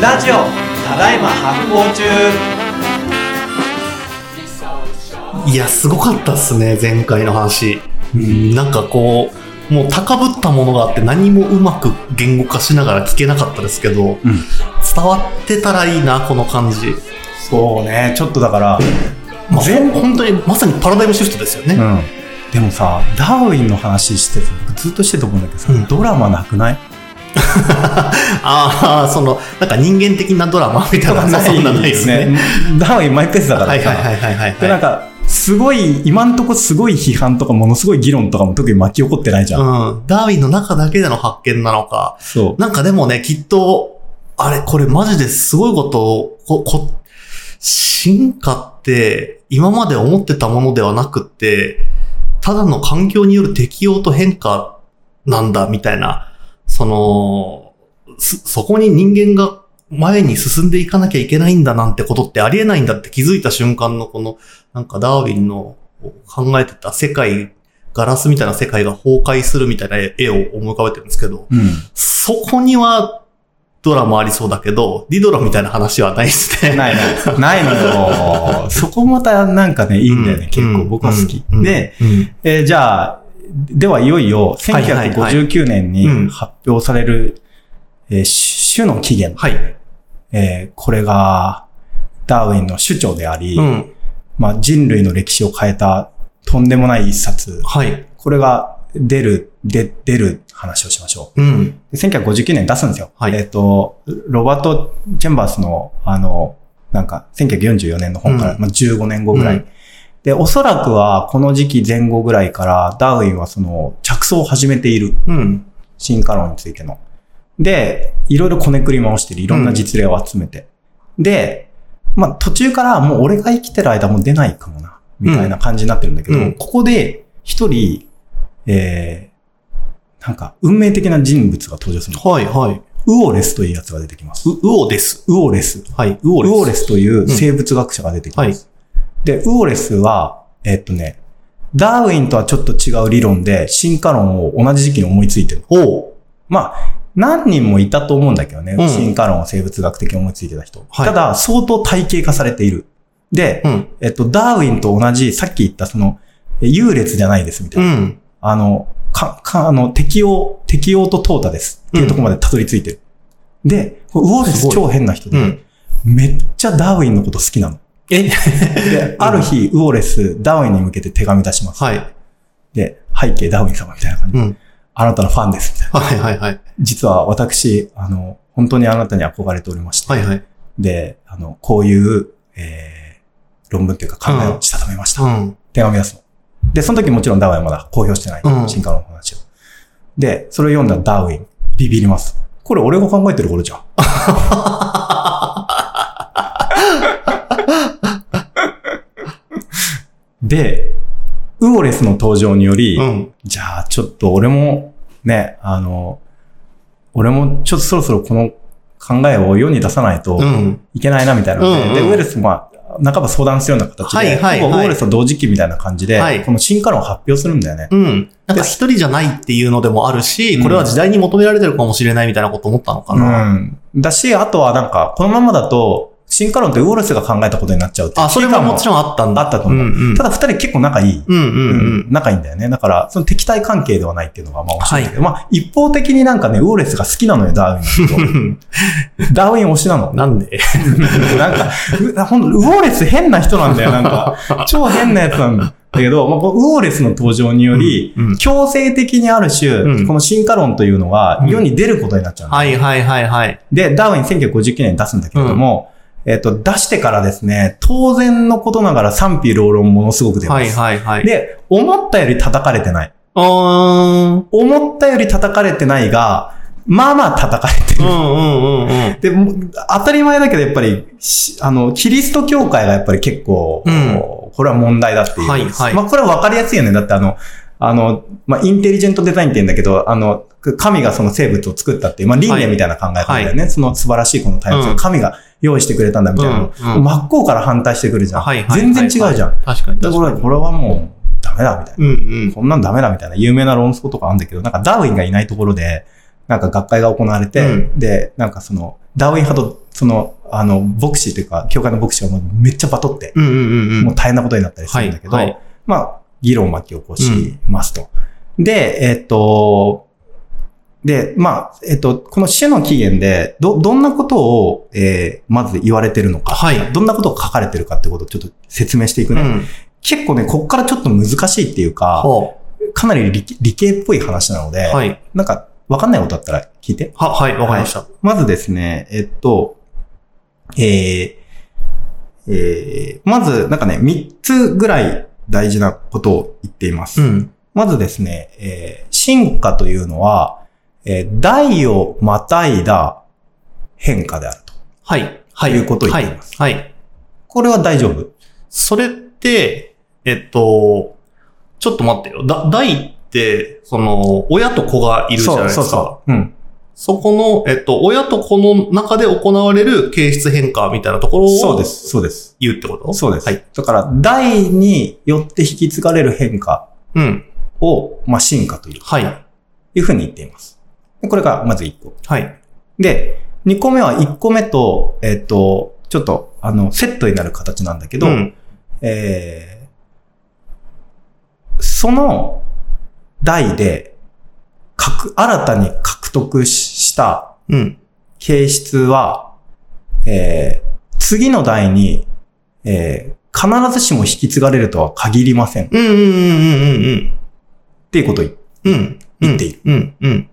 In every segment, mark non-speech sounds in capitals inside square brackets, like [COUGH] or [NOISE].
ラジオただいま発行中いや、すごかったっすね、前回の話。うん、なんかこう、もう高ぶったものがあって何もうまく言語化しながら聞けなかったですけど、伝わってたらいいな、この感じ。そうねちょっとだからまあ、本当にまさにパラダイムシフトですよね。うんでもさダーウィンの話してずっとしてると思うんだけどさ、うんドラマなくない？ああ、その、なんか人間的なドラマみたいな、そんなないですね。ダーウィンマイペースだからさ、はいはいはいはいはい。でなんかすごい今んとこすごい批判とかものすごい議論とかも特に巻き起こってないじゃん、うん。ダーウィンの中だけでの発見なのか。そうなんかでもね、きっと、あれ、これマジですごいことを、こ、こ、進化って今まで思ってたものではなくって、ただの環境による適応と変化なんだ、みたいな、その、すそこに人間が前に進んでいかなきゃいけないんだなんてことってありえないんだって気づいた瞬間のこの、なんかダーウィンの考えてた世界、ガラスみたいな世界が崩壊するみたいな絵を思い浮かべてるんですけど、うんそこにはドラマありそうだけど、ディドラみたいな話はないですね。ないの。ないのよ。[LAUGHS] そこまたなんかね、いいんだよね、結構僕は好き。うんで、、うんえーじゃあ、ではいよいよはいはいはい1959年にうん発表される、えー種の起源。はい。えーこれが、ダーウィンの主張であり、うん。まあ、人類の歴史を変えたとんでもない一冊。はい。これが出る、で、出る話をしましょう。うん。で1959年に出すんですよ。はいえっ、と、ロバート・チェンバースの、あの、なんか、1944年の本から、うんまあ、15年後ぐらい、うんで、おそらくは、この時期前後ぐらいから、ダーウィンはその、着想を始めている。うん。進化論についての。で、いろいろこねくり回してる。いろんな実例を集めて。で、まあ、途中からもう俺が生きてる間もう出ないかもな、みたいな感じになってるんだけど、うんここで一人、えー、なんか、運命的な人物が登場するの。はい、はい。ウオレスというやつが出てきます。う、ウオです。ウオレス。はい。ウオレス。ウオレスという生物学者が出てきます。で、ウオレスは、えっとね、ダーウィンとはちょっと違う理論で進化論を同じ時期に思いついてる。おうまあ、何人もいたと思うんだけどね。うん進化論を生物学的に思いついてた人。はいただ、相当体系化されている。で、うん。えっと、ダーウィンと同じ、さっき言ったその、え優劣じゃないですみたいな。うん。あの、か、か、あの、適応、適応と淘汰です。っていうところまでたどり着いてる。で、ウォーレス超変な人で、うん。めっちゃダーウィンのこと好きなの。え？[LAUGHS] で、ある日、ウォーレス、ダーウィンに向けて手紙出します。はい。で、背景ダーウィン様みたいな感じで、うん。あなたのファンです、みたいな。はい、はい、はい。実は私、あの、本当にあなたに憧れておりまして、はい、はい。で、あの、こういう、えー、論文っていうか考えをしたためました。うん。手紙出すの。で、その時もちろんダーウィンはまだ公表してない。うん進化論の話を。で、それを読んだダーウィン、ビビります。これ俺が考えてる頃じゃん。[LAUGHS] で、ウオレスの登場により、うん。じゃあちょっと俺もね、あの、俺もちょっとそろそろこの考えを世に出さないとうん。いけないなみたいなので、うんうんで、ウェルスもまあ、半ば相談するような形で、はいはいはいほぼウォレスと同時期みたいな感じで、はいこの進化論を発表するんだよね。うん。なんか一人じゃないっていうのでもあるし、これは時代に求められてるかもしれないみたいなこと思ったのかな。うん。だし、あとはなんか、このままだと、進化論ってウォレスが考えたことになっちゃうっていうあ、それももちろんあったんだ。あったと思う。うんうん。ただ二人結構仲いい。うんうんうん。仲いいんだよね。だから、その敵対関係ではないっていうのがまあ面白いんだけど、まあ一方的になんかね、ウォレスが好きなのよ、ダーウィン。ダーウィン推しなの。なんで？[LAUGHS] なんか、うほんと、ウォーレス変な人なんだよ、なんか。[LAUGHS] 超変なやつなんだけど、まあ、ウォーレスの登場により、うんうん強制的にある種、うんこの進化論というのが世に出ることになっちゃうんだはいはいはいはい。で、ダーウィン1959年に出すんだけれども、えっ、と、出してからですね、当然のことながら賛否両論ものすごく出ます。はいはいはい。で、思ったより叩かれてない。うーん。思ったより叩かれてないが、まあまあ叩かれてる。うんうんうんうん。で、も当たり前だけど、やっぱり、しあの、キリスト教会がやっぱり結構、うんこれは問題だっていう。はいはいまあ、これは分かりやすいよね。だってあの、あの、まあ、インテリジェントデザインって言うんだけど、あの、神がその生物を作ったっていう、まあ、輪廻みたいな考え方だよね。その素晴らしいこの対応、うん神が用意してくれたんだみたいなの、うんうん真っ向から反対してくるじゃん。はいはいはい。全然違うじゃん。確かにだから。これはもう、ダメだみたいな。うんうん。こんなんダメだみたいな有名な論争とかあるんだけど、なんかダーウィンがいないところで、なんか学会が行われて、うんで、なんかその、ダーウィン派と、その、あの、牧師というか、教会の牧師がもうめっちゃバトって、うんうんうんうん。もう大変なことになったりするんだけど、はいはいまあ、議論を巻き起こしますと。で、えっと、で、まあ、えっと、この種の起源で、ど、どんなことを、えーまず言われてるのか、はいどんなことが書かれてるかってことをちょっと説明していくね。うん。結構ね、こっからちょっと難しいっていうか、はかなり理理系っぽい話なので、あはい。なんか、わかんないことあったら聞いて。は、はい、わかりました。まずですね、えっと、えー、えー、まず、なんかね、3つぐらい大事なことを言っています。うん。まずですね、えー、進化というのは、えー、代をまたいだ変化であると。はい。はい。いうことを言っていますはい。はい。これは大丈夫？それって、えっと、ちょっと待ってよ。だ、大って、その、親と子がいるじゃないですか。そうそうそう。うん。そこの、えっと、親と子の中で行われる形質変化みたいなところをそうです、そうです。言うってこと？そうです。はい。だから、代によって引き継がれる変化うん。を、まあ、進化という、はい。いうふうに言っています。でこれがまず1個。はい。で、2個目は1個目と、えっ、と、ちょっと、あの、セットになる形なんだけど、うん。えーその代で、獲新たに獲得したうん。形質は、えー次の代に、えー必ずしも引き継がれるとは限りません。っうんうんうんうんうんていうことを言うん。うん。言っている。うん。うん。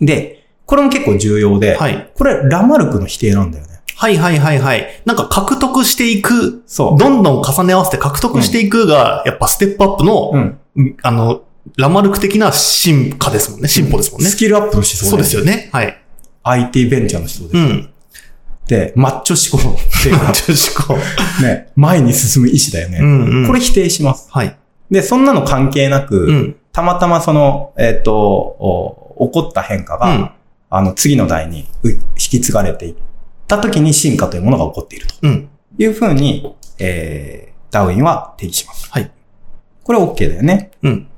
で、これも結構重要で、はい。これラマルクの否定なんだよね。はいはいはいはい。なんか獲得していく、そう。どんどん重ね合わせて獲得していくが、やっぱステップアップの、うん。あの、ラマルク的な進化ですもんね。進歩ですもんね。スキルアップの思想そうですよね。ね。はい。IT ベンチャーの思想です。うん。で、マッチョ思考っていうか女子校。[LAUGHS] ね、前に進む意志だよね。うんうん。これ否定します。はい。で、そんなの関係なく、うん。たまたまその、えっ、とお、起こった変化が、うん。あの、次の代にう引き継がれていった時に進化というものが起こっているとうん。いうふうに、えー、ダーウィンは定義します。はい。これ OK だよね。うん。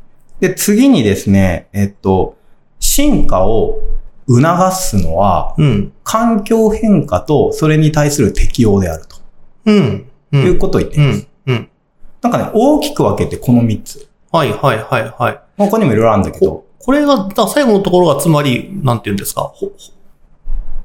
で、次にですね、えっと、進化を促すのは、うん。環境変化とそれに対する適応であるとうん。う。いうんことを言っています。うん。うん。なんかね、大きく分けてこの3つ。はいはいはいはい。他にもいろいろあるんだけど、ここれが、最後のところがつまり、なんて言うんですか？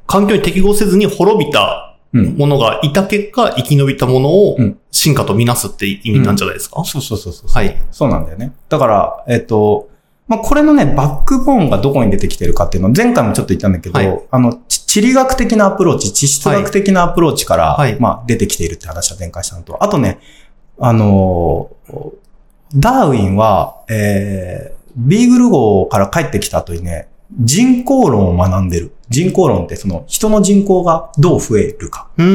環境に適合せずに滅びたうん。ものがいた結果、生き延びたものをうん進化とみなすって意味なんじゃないですか、そうそうそうそう。はい。そうなんだよね。だから、えっと、まあ、これのね、バックボーンがどこに出てきてるかっていうのを前回もちょっと言ったんだけど、はいあの、ち地理学的なアプローチ、地質学的なアプローチから、はいまあ、出てきているって話は前回したのと、あとね、あのーダーウィンは、えー、ビーグル号から帰ってきた後にね、人口論を学んでる。人口論ってその人の人口がどう増えるかどう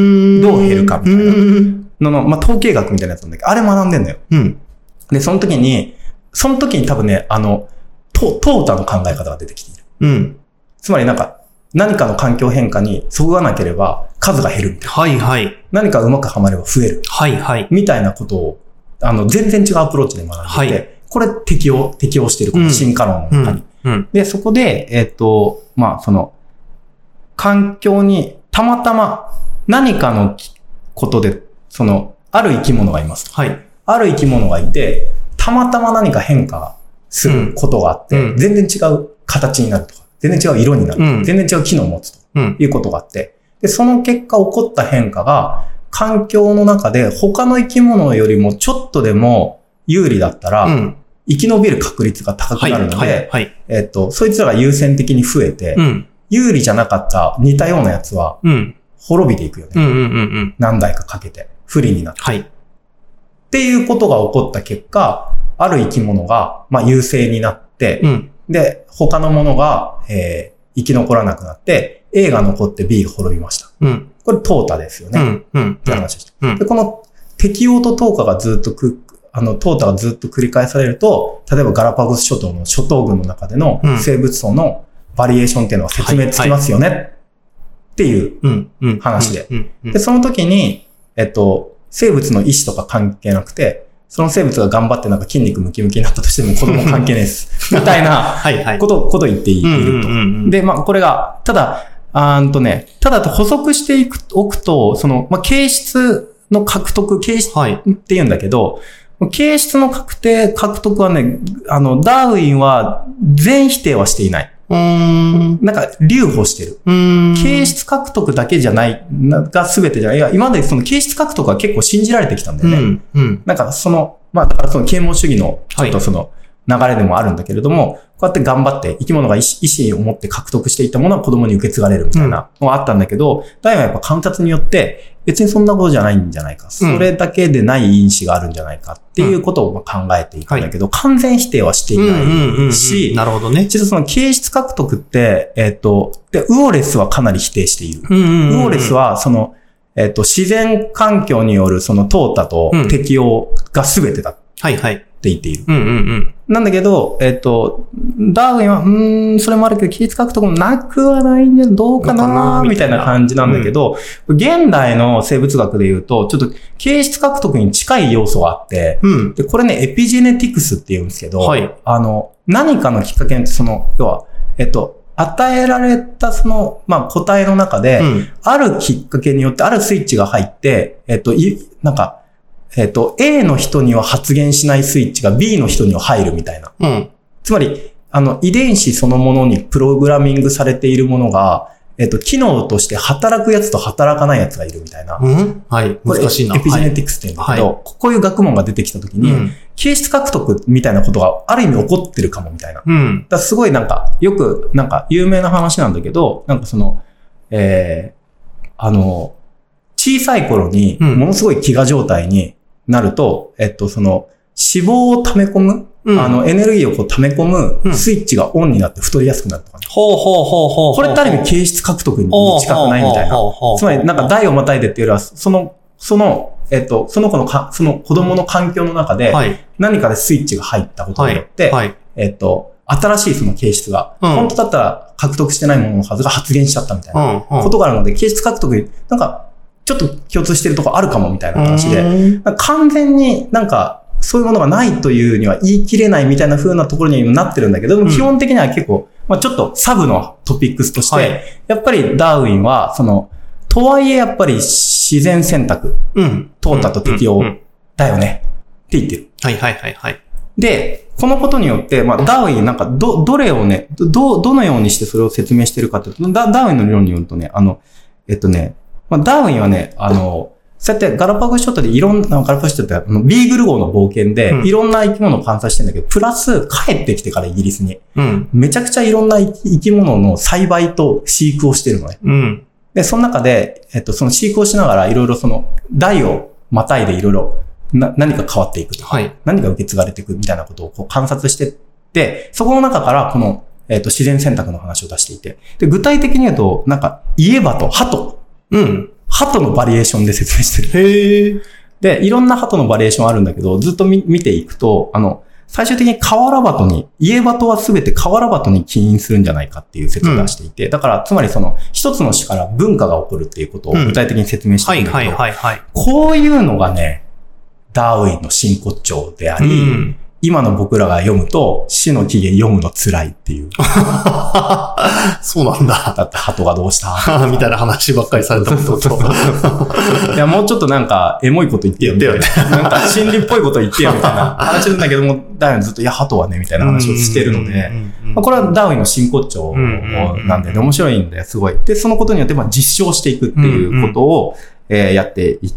減るかみたいなうん。のの、まあ、統計学みたいなやつなんだけど、あれ学んでんのよ。うん。で、その時に、その時に多分ね、あの、トトータの考え方が出てきている。うん。つまりなんか、何かの環境変化にそぐわなければ数が減るみたいな。はいはい。何かうまくはまれば増える。はいはい。みたいなことを、あの、全然違うアプローチで学んでいて、はいこれ適用、適用している。この進化論の中に。うん。で、そこで、えっ、と、まあ、その、環境にたまたま何かのことで、その、ある生き物がいます。はい。ある生き物がいて、たまたま何か変化することがあって、うん全然違う形になるとか、全然違う色になる、うん全然違う機能を持つとうん。いうことがあって、で、その結果起こった変化が、環境の中で他の生き物よりもちょっとでも有利だったら、うん。生き延びる確率が高くはい。なるので。えっと、そいつらが優先的に増えて、うん。有利じゃなかった似たようなやつはうん。滅びていくよね。うん。うん。うん。うん。何代かかけて、不利になって。はい。っていうことが起こった結果、ある生き物が、まあ、優勢になって、うん。で、他のものが、えー生き残らなくなって、A が残って B が滅びました。うん。これ、淘汰ですよね。っうん。うん。て話でした。この適応と淘汰がずっとく、あの、淘汰がずっと繰り返されると、例えばガラパゴス諸島の諸島群の中でのうん生物層のバリエーションっていうのは説明つきますよね。っていう。話で。で、その時に、えっと、生物の意思とか関係なくて、その生物が頑張ってなんか筋肉ムキムキになったとしても子供関係ないです。[LAUGHS] みたいなはいはい。こと、ことを言っていると。で、まあ、これが、ただ、あーんとね、ただと補足していく、おくと、その、まあ、形質の獲得、形質はい。って言うんだけど、形質の確定、獲得はね、あの、ダーウィンは全否定はしていない。うーん。なんか、留保してる。うーん。形質獲得だけじゃない、なが全てじゃない。いや、今までその形質獲得は結構信じられてきたんだよね。うん。うん。なんか、その、まあ、だからその啓蒙主義の、ちょっとその、流れでもあるんだけれども、こうやって頑張って生き物が意思を持って獲得していったものは子供に受け継がれるみたいなのがあったんだけど、ダイはやっぱ観察によって、別にそんなことじゃないんじゃないか。それだけでない因子があるんじゃないかっていうことをまあ考えていくんだけど、完全否定はしていうんうんうんないし、なるほどね。実はその形質獲得って、えっ、と、で、ウオレスはかなり否定している。うんうんうんうん。ウオレスは、その、えっ、と、自然環境によるその淘汰とうん適応が全てだってはいはい。言っている。うんうんうん。なんだけど、えっ、と、ダーウィンは、うーん、それもあるけど、記述獲得もなくはないんじゃ、どうかなみたいな感じなんだけど、現代の生物学で言うと、ちょっと形質獲得に近い要素があって、うん。で、これね、エピジェネティクスって言うんですけど、はいあの、何かのきっかけによって、その、要は、えっと、与えられたその、まあ、個体の中で、うん。あるきっかけによって、あるスイッチが入って、えっと、い、なんか、えっと、A の人には発現しないスイッチが B の人には入るみたいな。うん。つまり、あの、遺伝子そのものにプログラミングされているものが、えっと、機能として働くやつと働かないやつがいるみたいな。うんはい。難しいな。エピジェネティクスって言うんだけど、はこういう学問が出てきたときに、うん。形質獲得みたいなことがある意味起こってるかもみたいな。うん。らすごいなんか、よく、なんか有名な話なんだけど、なんかその、えー、あの、小さい頃に、うんものすごい飢餓状態になると、えっと、その、脂肪を溜め込む、うんあの、エネルギーをこう溜め込うんむスイッチがオンになって太りやすくなるとかね。ほうほうほうほう。これってある意味形質獲得に近くないみたいな。つまり、なんか代をまたいでっていうよりは、その、その、えっと、その子のか、その子供の環境の中で、はい。何かでスイッチが入ったことはいによって、。はい。えっと、新しいその形質が、うん本当だったら獲得してないもののはずが発現しちゃったみたいなうん。うん。ことがあるので、形質獲得に、なんか、ちょっと共通してるとこあるかもみたいな話で、完全になんか、そういうものがないというには言い切れないみたいな風なところにもなってるんだけど、うん基本的には結構、まあちょっとサブのトピックスとして、はいやっぱりダーウィンは、その、とはいえやっぱり自然選択うん。淘汰と適応だよねって言ってる。はいはいはいはい。で、このことによって、まあ、ダーウィンなんか、ど、どれをね、ど、どのようにしてそれを説明してるかというと、ダダーウィンの理論によるとね、あの、えっとね、まあ、ダーウィンはね、あの、そうやってガラパゴス諸島でいろんな、ガラパゴス諸島ってあのビーグル号の冒険でうんいろんな生き物を観察してんだけど、プラス帰ってきてからイギリスに、うん。めちゃくちゃいろんな生き物の栽培と飼育をしてるのね。うん。で、その中で、えっと、その飼育をしながらいろいろその、代をまたいでいろいろな何か変わっていくとかはい。何が受け継がれていくみたいなことをこう観察してって、そこの中からこの、えっ、と、自然選択の話を出していて。で、具体的に言うと、なんか、言えばと、鳩。うん。鳩のバリエーションで説明してる。へえ。で、いろんな鳩のバリエーションあるんだけど、ずっと見見ていくと、あの、最終的に河原鳩に、家鳩はすべて河原鳩に起因するんじゃないかっていう説を出していて、だから、つまりその、一つの種から文化が起こるっていうことを具体的に説明してはいるんだけど、はいはいはい。こういうのがね、ダーウィンの真骨頂であうり、ん。今の僕らが読むと、死の起源読むの辛いっていう。[LAUGHS] そうなんだ。だって鳩がどうした？[LAUGHS] みたいな話ばっかりされたことと。[LAUGHS] いや、もうちょっとなんか、エモいこと言ってよ。みたいななんか、心理っぽいこと言ってよ、みたいな話なんだけども、ダーウィンずっと、いや、鳩はね、みたいな話をしてるので、まあ、これはダーウィンの真骨頂なんでね、面白いんで、すごい。で、そのことによって、まあ、実証していくっていうことを、えーやってい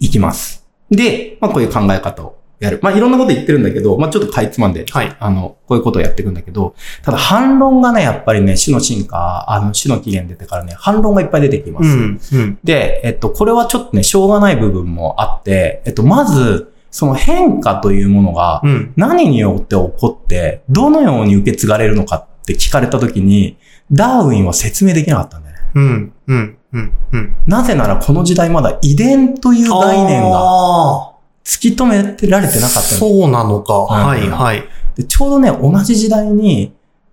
いきます。で、まあ、こういう考え方をやる。まあ、いろんなこと言ってるんだけど、まあ、ちょっとかいつまんで、はい。あの、こういうことをやっていくんだけど、ただ反論がね、やっぱりね、死の進化、あの、死の起源出てからね、反論がいっぱい出てきます。うん。うん。で、えっと、これはちょっとね、しょうがない部分もあって、えっと、まず、その変化というものが、うん。何によって起こって、どのように受け継がれるのかって聞かれたときに、ダーウィンは説明できなかったんだよね。うん。うん。うん。うん。なぜならこの時代まだ遺伝という概念がが、突き止めてられてなかったそうなのか。んはいはい。でちょうどね、同じ時代に、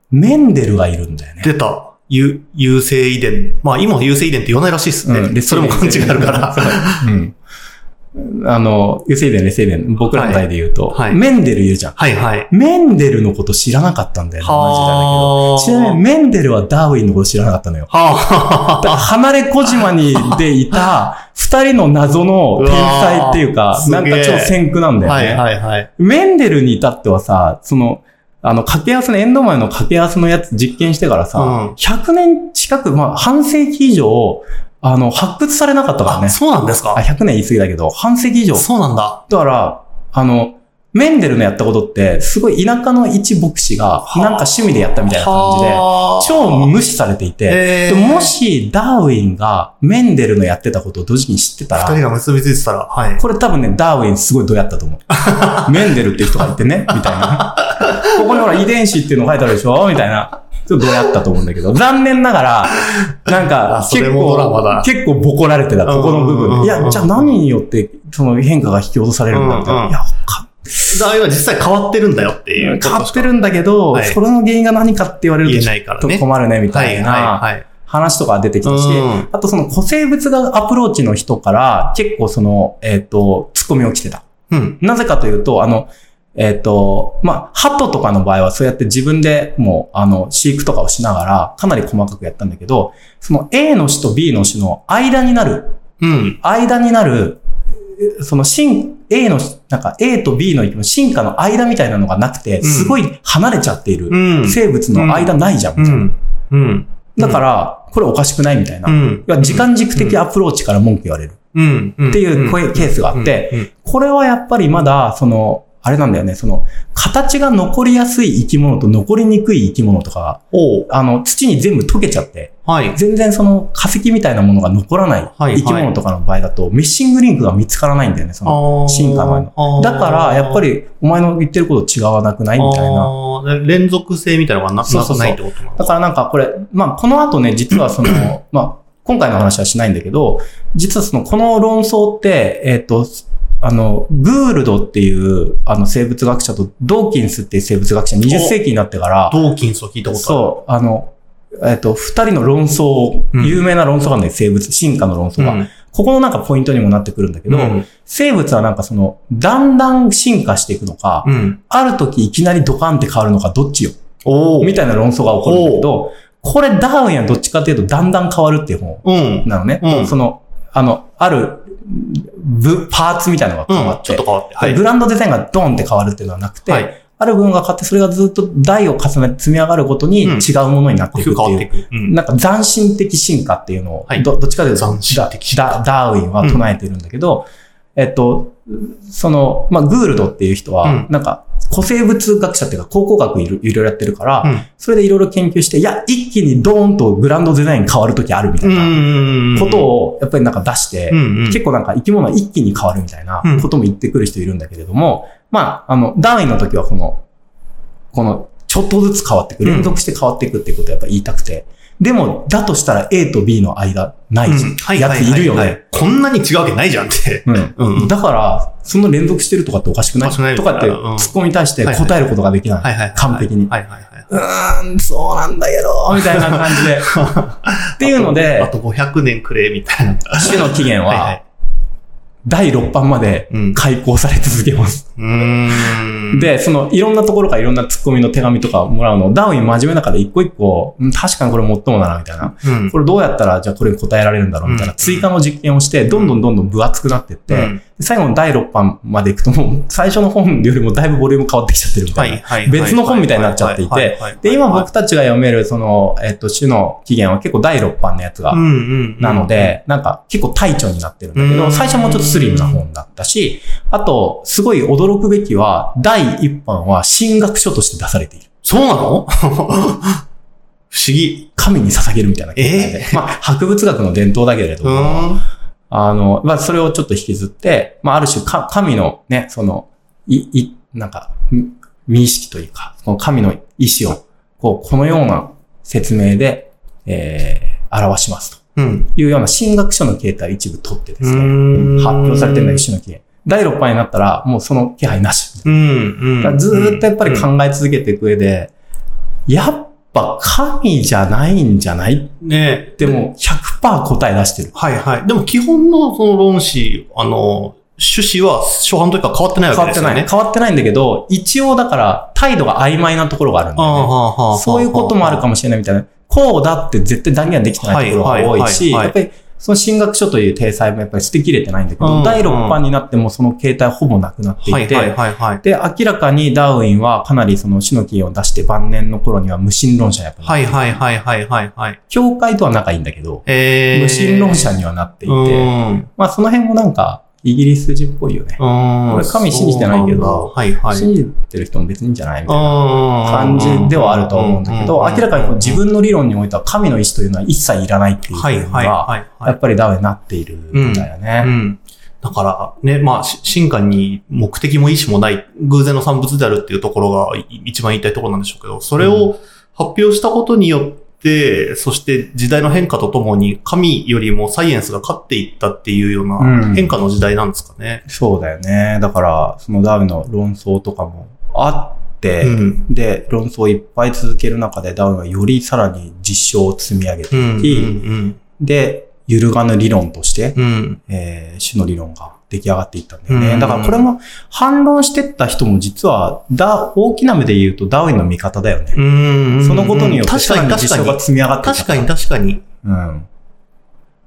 メンデルがいるんだよね。出た。有、優性遺伝。まあ今は優性遺伝って言わないらしいですね。うんそれも勘違いあるから。[LAUGHS] うん。あの、ユセイデン、レセイデン、僕らの代で言うと、はいはいメンデルいるじゃん。はいはい。メンデルのこと知らなかったんだよね、マジでだけど。ちなみにメンデルはダーウィンのこと知らなかったのよ。離れ小島にでいた [LAUGHS] 二人の謎の天才っていううかわ、ーなんか超先駆なんだよね。はいはいはい。メンデルに至ってはさ、その、あの、掛け合わせの、エンドマイの掛け合わせのやつ実験してからさ、うん100年近く、まあ、半世紀以上、あの、発掘されなかったからあ、ね。そうなんですあ、か100年言い過ぎだけど、半世紀以上。そうなんだ。だから、あの、メンデルのやったことって、すごい田舎の一牧師が、はあなんか趣味でやったみたいな感じで、はあ超無視されていて、もしダーウィンがメンデルのやってたことを同時期に知ってたら、二人が結びついてたら、はい。これ多分ね、ダーウィンすごいどうやったと思う。[LAUGHS] メンデルっていう人がいてね、みたいな。ここにほら遺伝子っていうの書いてあるでしょ？みたいな。ちょっとどうやったと思うんだけど、残念ながら、なんか [LAUGHS] 結構、結構ボコられてた、ここの部分で。いや、じゃあ何によって、その変化が引き落とされるんだみたいな。いや、かだから実際変わってるんだよっていう。変わってるんだけど、はいそれの原因が何かって言われると言えないからね困るね、みたはいいなはいはい。話とか出てきたし、うんあとその古生物学アプローチの人から結構その、えっ、と、ツッコミを来てた。うん。なぜかというと、あの、えっ、と、まあ、ハトとかの場合はそうやって自分でもう、あの、飼育とかをしながら、かなり細かくやったんだけど、その A の種と B の種の間になる、うん。間になる、えその進、A の、なんか A と B の進化の間みたいなのがなくて、んすごい離れちゃっている。うん。生物の間ないじゃん。うん。うん。だから、これおかしくないみたいな。うん。時間軸的アプローチから文句言われる。うん。っていうこういうケースがあってうん、これはやっぱりまだ、その、あれなんだよね、その、形が残りやすい生き物と残りにくい生き物とか、あの、土に全部溶けちゃって、はい。全然その化石みたいなものが残らないはい生き物とかの場合だと、ミッシングリンクが見つからないんだよね、その、進化の。のだから、やっぱ、り、お前の言ってること違わなくないみたいな。連続性みたいなのがなそうそうないってことなの？だからなんかこれ、まあこの後ね、実はその、[COUGHS] まあ今回の話はしないんだけど、実はそのこの論争って、えっ、と、あの、グールドっていうあの生物学者とドーキンスっていう生物学者20世紀になってから、ドーキンスを聞いたことある。そう、あの、えっ、と、二人の論争、うん有名な論争があるんだよ、生物、進化の論争が。うんここのなんかポイントにもなってくるんだけど、うん生物はなんかその、だんだん進化していくのか、うん。ある時いきなりドカンって変わるのか、どっちよ？おみたいな論争が起こるんだけど、これダーウィンはどっちかというとだんだん変わるっていう本うん。なのね。うんその、あの、ある、ぶパーツみたいなのが変わって、ちょっと変わって。はい。グランドデザインがドンって変わるっていうのはなくて、はいある部分が変わって、それがずっと台を重ねて積み上がるごとにうん違うものになっていくっていう。うん。なんか斬新的進化っていうのを、はいどどっちかというと斬新的進化ダダダーウィンは唱えてるんだけど、えっと、その、まあ、グールドっていう人はうん、なんか、古生物学者っていうか、考古学いろいろやってるから、うん。それでいろいろ研究して、いや、一気にドーンとグランドデザイン変わるときあるみたいなことを、やっぱりなんか出して、うんうん。結構なんか生き物は一気に変わるみたいなうん。ことも言ってくる人いるんだけれども、まあ、あの、ダーウィンの時はこの、この、ちょっとずつ変わっていく、うん。連続して変わっていくっていうことをやっぱ言いたくて、でも、だとしたら A と B の間ないやついるよね。いこんなに違うわけないじゃんって。うんうんだから、その連続してるとかっておかしくない？とかって、うんツッコミに対して答えることができない。はいはいはい。完璧に。はいはいはい。うーん、そうなんだけど、みたいな感じで。[LAUGHS] っていうのであと500年くれ、みたいな。種の起源は第6版までうん開講され続けます。うで、その、いろんなところからいろんなツッコミの手紙とかもらうのを、ダーウィン真面目な中で一個一個、うん確かにこれもっともだな、みたいな。うん。これどうやったら、じゃあこれに答えられるんだろう、みたいなうん追加の実験をして、どんどんどんどん分厚くなってって、うん最後の第6版まで行くともう、最初の本よりもだいぶボリューム変わってきちゃってるみたいいはい。別の本みたいになっちゃっていて、で、今僕たちが読める、その、えっと、種の起源は結構第6版のやつが。なの、で、なんか結構大著になってるんだけど、うん最初もうちょっとスリムな本だったし、あと、すごい驚くべきは、第1版は進学書として出されている。そうなの？[LAUGHS] 不思議。神に捧げるみたいな形態で。えまあ、博物学の伝統だけれどうも、ん。あの、まあ、それをちょっと引きずって、まあ、ある種か、神のね、その、い、い、なんか、み民意識というか、この神の意志を、こう、このような説明で、えー、表しますと。うん。いうような進学書の形態を一部取ってですね、うん発表されてるんだけど、種の起源。第6版になったら、もうその気配なし。うん。うん。ずーっとやっぱり考え続けていく上で、やっぱ神じゃないんじゃない？ねでも100%答え出してる。はいはい。でも基本のその論旨、あの、趣旨は初版の時から変わってないわ変わってない。けですよね。変わってないんだけど、一応だから態度が曖昧なところがあるんだああよね。そういうこともあるかもしれないみたいな。こうだって絶対断言はできてないところが多いし、やっぱりその進学書という体裁もやっぱり捨てきれてないんだけど、うん第6版になってもその形態はほぼなくなっていて、はいはいはいはい。で、明らかにダーウィンはかなりその死の起源を出して晩年の頃には無神論者やっぱり、はいはいはいはいはいはい。教会とは仲いいんだけど、えー、無神論者にはなっていて、うん。まあその辺もなんかイギリス人っぽいよね。うん。俺神信じてないけどはいはい。信じてる人も別にいいんじゃないみたいな感感じではあるとは思うんだけど、明らかにこう自分の理論においては神の意志というのは一切いらないっていうのが。やっぱりダウになっているんだようね。ん。だから、ね、まあ、し進化に目的も意思もない偶然の産物であるっていうところがい一番言いたいところなんでしょうけど、それを発表したことによって、そして時代の変化とともに神よりもサイエンスが勝っていったっていうよううなん変化の時代なんですかね。そうだよね。だから、そのダウの論争とかもあって、うん。で、論争をいっぱい続ける中でダウンはよりさらに実証を積み上げてうん。いき、うん。で、揺るがぬ理論として、うん。えー種の理論が出来上がっていったんだよね。うんだからこれも反論してった人も実は、だ、大きな目で言うとダーウィンの味方だよね。うん。そのことによって確かに確かに。証が積み上がって確かに確かに。うん。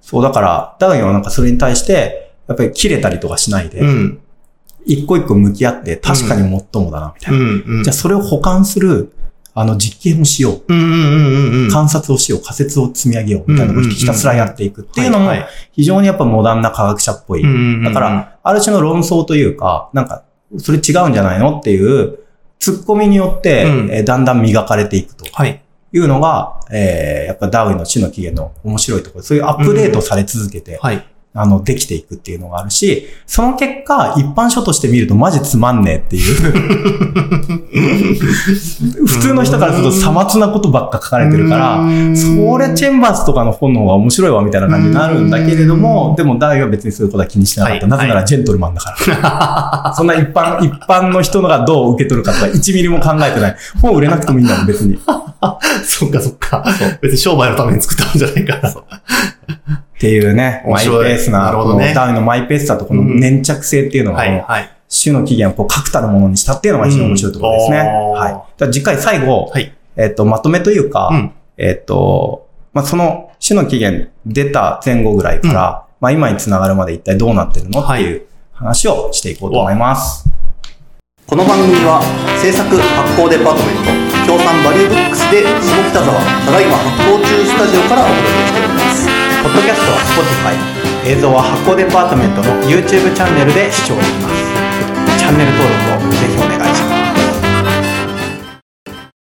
そう、だから、ダーウィンはなんかそれに対して、やっぱり切れたりとかしないで、うん。一個一個向き合って確かに最もだな、みたいな。うん。うん。じゃあそれを補完する、あの実験をしよう。観察をしよう。仮説を積み上げよう。みたいなことをひたすらやっていくっていうのも非常にやっぱモダンな科学者っぽい。だから、ある種の論争というか、なんか、それ違うんじゃないのっていう、ツッコミによって、うんえーだんだん磨かれていくとはい。いうのが、えーやっぱダーウィンの死の起源の面白いところ。そういうアップデートされ続けて、はい。あの、できていくっていうのがあるし、その結果、一般書として見るとマジつまんねえっていう。[LAUGHS] 普通の人からするとさまつなことばっか書かれてるから、それチェンバースとかの本の方が面白いわみたいな感じになるんだけれども、でもダーウィンは別にそういうことは気にしてなかった。はいなぜならジェントルマンだから。[LAUGHS] そんな一般、一般の人のがどう受け取るかとか1ミリも考えてない。本売れなくてもいいんだもん、別に。[LAUGHS] そっかそっか。別に商売のために作ったんじゃないから。っていうね、マイペースな、なるほどねこのダーウィンのマイペースさとこの粘着性っていうのが、はい、はい。種の起源をこう確たるものにしたっていうのが一番面白いところですね。うんはい。だから次回最後、はい。えっ、と、まとめというか、うん。えっ、と、まあ、その種の起源出た前後ぐらいから、まあ、今につながるまで一体どうなってるのっていう話をしていこうと思います。この番組は制作発行デパートメント協賛バリューブックスで下北沢ただいま発行中スタジオからお届けしておりますポッドキャストは Spotify、映像は発行デパートメントの YouTube チャンネルで視聴できます。チャンネル登録を